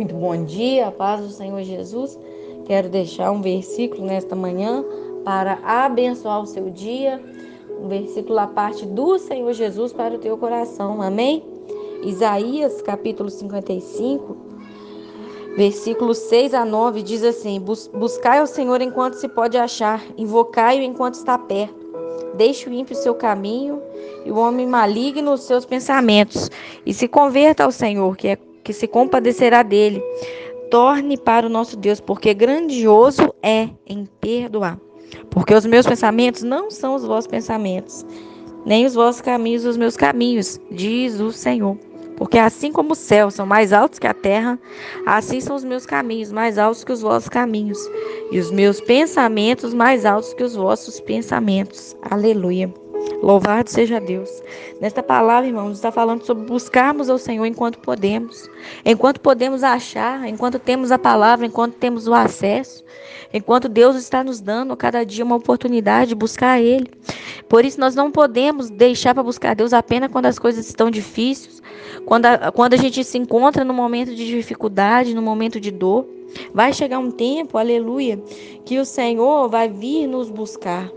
Muito bom dia, a paz do Senhor Jesus. Quero deixar um versículo nesta manhã para abençoar o seu dia. Um versículo a parte do Senhor Jesus para o teu coração. Amém? Isaías capítulo 55, versículos 6 a 9 diz assim: Buscai ao Senhor enquanto se pode achar, invocai-o enquanto está perto. Deixe o ímpio seu caminho e o homem maligno os seus pensamentos, e se converta ao Senhor, que é que se compadecerá dele. Torne para o nosso Deus, porque grandioso é em perdoar. Porque os meus pensamentos não são os vossos pensamentos, nem os vossos caminhos os meus caminhos, diz o Senhor. Porque assim como os céus são mais altos que a terra, assim são os meus caminhos mais altos que os vossos caminhos, e os meus pensamentos mais altos que os vossos pensamentos. Aleluia. Louvado seja Deus. Nesta palavra, irmãos, está falando sobre buscarmos ao Senhor enquanto podemos, enquanto podemos achar, enquanto temos a palavra, enquanto temos o acesso, enquanto Deus está nos dando cada dia uma oportunidade de buscar Ele. Por isso, nós não podemos deixar para buscar Deus apenas quando as coisas estão difíceis, quando a, quando a gente se encontra no momento de dificuldade, no momento de dor. Vai chegar um tempo, aleluia, que o Senhor vai vir nos buscar.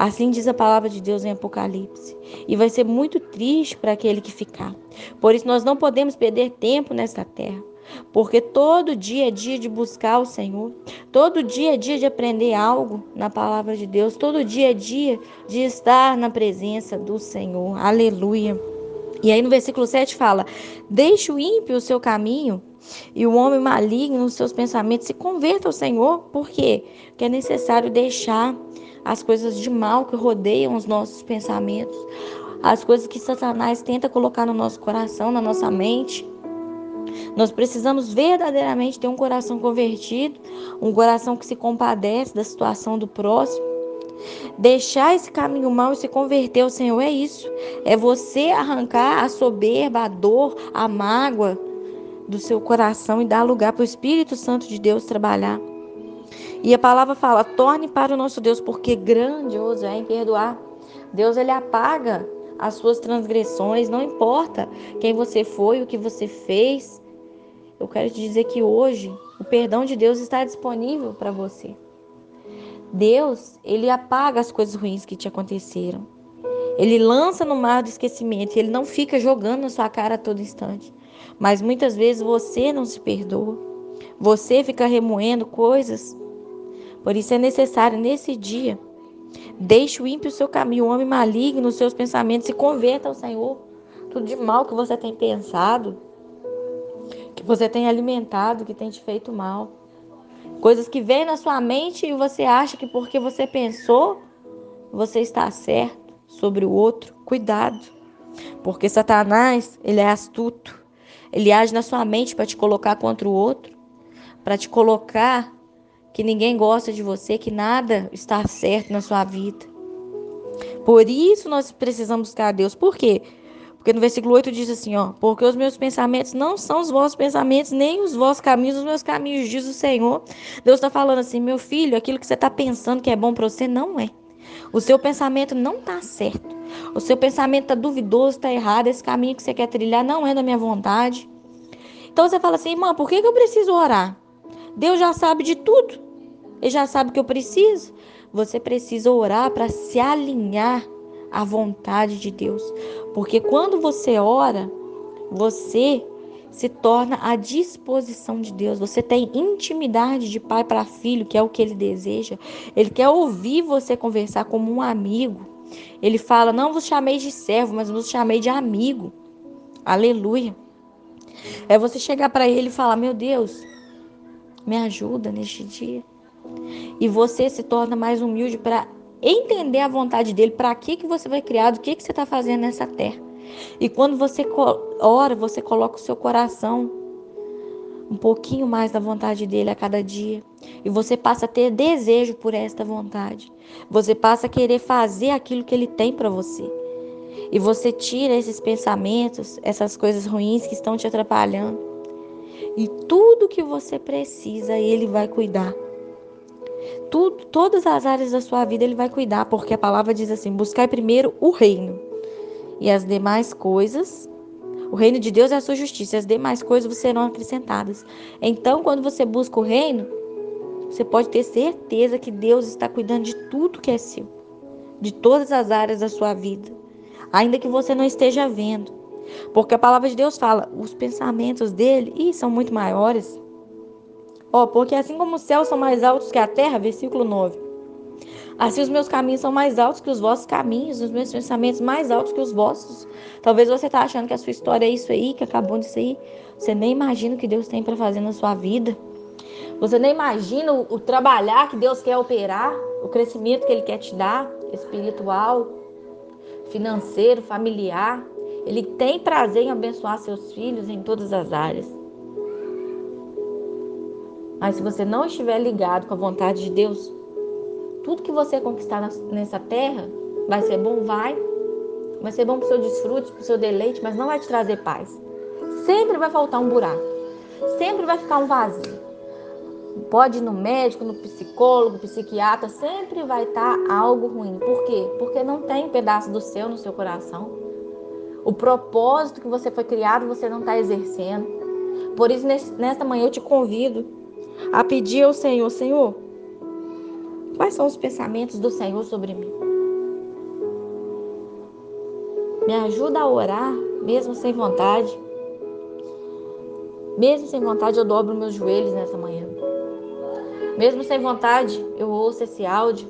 Assim diz a palavra de Deus em Apocalipse. E vai ser muito triste para aquele que ficar. Por isso, nós não podemos perder tempo nesta terra. Porque todo dia é dia de buscar o Senhor, todo dia é dia de aprender algo na palavra de Deus, todo dia é dia de estar na presença do Senhor. Aleluia. E aí no versículo 7 fala: Deixe o ímpio o seu caminho e o homem maligno os seus pensamentos se converta ao Senhor. Por quê? Porque é necessário deixar as coisas de mal que rodeiam os nossos pensamentos, as coisas que Satanás tenta colocar no nosso coração, na nossa mente. Nós precisamos verdadeiramente ter um coração convertido, um coração que se compadece da situação do próximo. Deixar esse caminho mal e se converter ao Senhor é isso. É você arrancar a soberba, a dor, a mágoa do seu coração e dar lugar para o Espírito Santo de Deus trabalhar. E a palavra fala: torne para o nosso Deus, porque grandioso é em perdoar. Deus ele apaga as suas transgressões, não importa quem você foi, o que você fez. Eu quero te dizer que hoje o perdão de Deus está disponível para você. Deus, ele apaga as coisas ruins que te aconteceram. Ele lança no mar do esquecimento, ele não fica jogando na sua cara a todo instante. Mas muitas vezes você não se perdoa. Você fica remoendo coisas por isso é necessário nesse dia deixe o ímpio o seu caminho, o homem maligno os seus pensamentos e converta ao Senhor. Tudo de mal que você tem pensado, que você tem alimentado, que tem te feito mal. Coisas que vêm na sua mente e você acha que porque você pensou, você está certo sobre o outro. Cuidado. Porque Satanás, ele é astuto. Ele age na sua mente para te colocar contra o outro, para te colocar que ninguém gosta de você, que nada está certo na sua vida. Por isso nós precisamos buscar a Deus. Por quê? Porque no versículo 8 diz assim, ó, porque os meus pensamentos não são os vossos pensamentos, nem os vossos caminhos, os meus caminhos, diz o Senhor. Deus está falando assim, meu filho, aquilo que você está pensando que é bom para você, não é. O seu pensamento não está certo. O seu pensamento está duvidoso, está errado. Esse caminho que você quer trilhar não é da minha vontade. Então você fala assim, irmã, por que, que eu preciso orar? Deus já sabe de tudo. Ele já sabe o que eu preciso. Você precisa orar para se alinhar à vontade de Deus. Porque quando você ora, você se torna à disposição de Deus. Você tem intimidade de pai para filho, que é o que ele deseja. Ele quer ouvir você conversar como um amigo. Ele fala: Não vos chamei de servo, mas vos chamei de amigo. Aleluia. É você chegar para ele e falar: Meu Deus, me ajuda neste dia. E você se torna mais humilde para entender a vontade dele, para que, que você foi criado, o que, que você está fazendo nessa terra. E quando você ora, você coloca o seu coração um pouquinho mais da vontade dele a cada dia. E você passa a ter desejo por esta vontade. Você passa a querer fazer aquilo que ele tem para você. E você tira esses pensamentos, essas coisas ruins que estão te atrapalhando. E tudo que você precisa, ele vai cuidar. Tudo, todas as áreas da sua vida ele vai cuidar, porque a palavra diz assim: buscai primeiro o reino e as demais coisas O reino de Deus é a sua justiça, as demais coisas serão acrescentadas. Então, quando você busca o reino, você pode ter certeza que Deus está cuidando de tudo que é seu, de todas as áreas da sua vida, ainda que você não esteja vendo. Porque a palavra de Deus fala, os pensamentos dele ih, são muito maiores. Ó, oh, porque assim como os céus são mais altos que a terra, versículo 9. Assim os meus caminhos são mais altos que os vossos caminhos, os meus pensamentos mais altos que os vossos. Talvez você está achando que a sua história é isso aí, que acabou disso aí. Você nem imagina o que Deus tem para fazer na sua vida. Você nem imagina o, o trabalhar que Deus quer operar, o crescimento que Ele quer te dar, espiritual, financeiro, familiar. Ele tem prazer em abençoar seus filhos em todas as áreas. Mas se você não estiver ligado com a vontade de Deus, tudo que você conquistar nessa terra vai ser bom, vai. Vai ser bom para o seu desfrute, para o seu deleite, mas não vai te trazer paz. Sempre vai faltar um buraco. Sempre vai ficar um vazio. Pode ir no médico, no psicólogo, psiquiatra, sempre vai estar tá algo ruim. Por quê? Porque não tem um pedaço do céu no seu coração. O propósito que você foi criado, você não está exercendo. Por isso, nesta manhã, eu te convido a pedir ao Senhor: Senhor, Quais são os pensamentos do Senhor sobre mim? Me ajuda a orar, mesmo sem vontade. Mesmo sem vontade, eu dobro meus joelhos nessa manhã. Mesmo sem vontade, eu ouço esse áudio.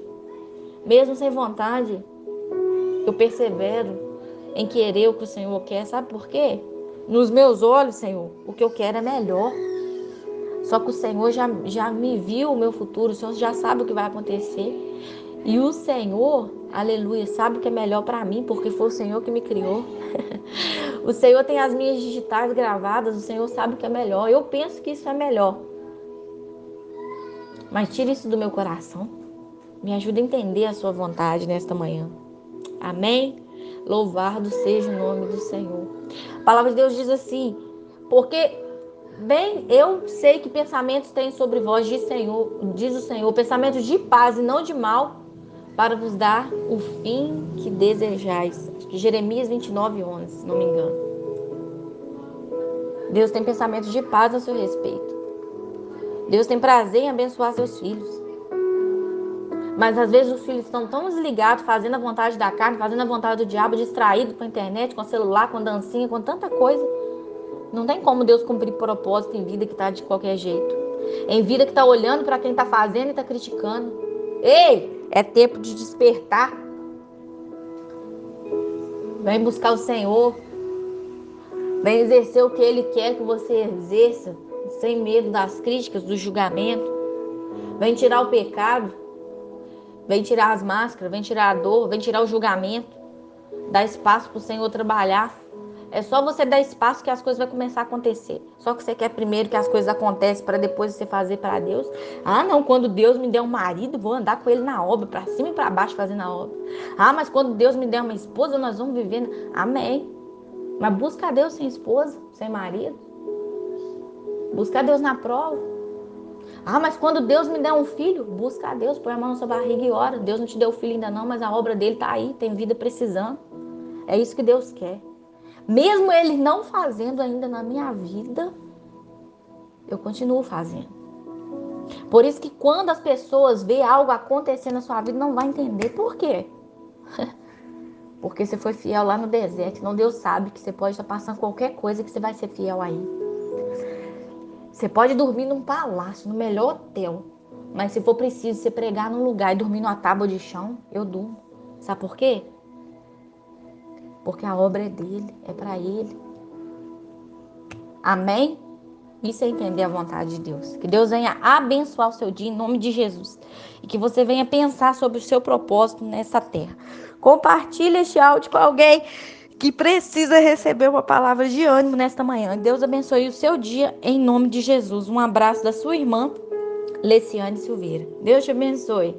Mesmo sem vontade, eu persevero em querer o que o Senhor quer. Sabe por quê? Nos meus olhos, Senhor, o que eu quero é melhor. Só que o Senhor já, já me viu o meu futuro, o Senhor já sabe o que vai acontecer. E o Senhor, aleluia, sabe o que é melhor para mim, porque foi o Senhor que me criou. o Senhor tem as minhas digitais gravadas, o Senhor sabe o que é melhor. Eu penso que isso é melhor. Mas tire isso do meu coração. Me ajude a entender a sua vontade nesta manhã. Amém? Louvado seja o nome do Senhor. A palavra de Deus diz assim: porque Bem, eu sei que pensamentos têm sobre vós, diz, Senhor, diz o Senhor, pensamentos de paz e não de mal, para vos dar o fim que desejais. Jeremias 29, 11, se não me engano. Deus tem pensamentos de paz a seu respeito. Deus tem prazer em abençoar seus filhos. Mas às vezes os filhos estão tão desligados, fazendo a vontade da carne, fazendo a vontade do diabo, distraído com a internet, com o celular, com dancinha, com tanta coisa não tem como Deus cumprir propósito em vida que está de qualquer jeito. Em vida que está olhando para quem está fazendo e está criticando. Ei, é tempo de despertar. Vem buscar o Senhor. Vem exercer o que Ele quer que você exerça, sem medo das críticas, do julgamento. Vem tirar o pecado. Vem tirar as máscaras, vem tirar a dor, vem tirar o julgamento. Dá espaço para o Senhor trabalhar. É só você dar espaço que as coisas vão começar a acontecer. Só que você quer primeiro que as coisas acontecem para depois você fazer para Deus. Ah, não, quando Deus me der um marido, vou andar com ele na obra, para cima e para baixo fazendo a obra. Ah, mas quando Deus me der uma esposa, nós vamos viver. Amém. Mas busca Deus sem esposa, sem marido. Busca Deus na prova. Ah, mas quando Deus me der um filho, busca a Deus, põe a mão na sua barriga e ora. Deus não te deu filho ainda não, mas a obra dele está aí, tem vida precisando. É isso que Deus quer. Mesmo ele não fazendo ainda na minha vida, eu continuo fazendo. Por isso que quando as pessoas vê algo acontecer na sua vida, não vai entender por quê. Porque você foi fiel lá no deserto. Então Deus sabe que você pode estar passando qualquer coisa que você vai ser fiel aí. Você pode dormir num palácio, no melhor hotel. Mas se for preciso você pregar num lugar e dormir numa tábua de chão, eu durmo. Sabe por quê? porque a obra é dele, é para ele. Amém? Isso é entender a vontade de Deus. Que Deus venha abençoar o seu dia em nome de Jesus. E que você venha pensar sobre o seu propósito nessa terra. Compartilhe este áudio com alguém que precisa receber uma palavra de ânimo nesta manhã. Deus abençoe o seu dia em nome de Jesus. Um abraço da sua irmã, Leciane Silveira. Deus te abençoe.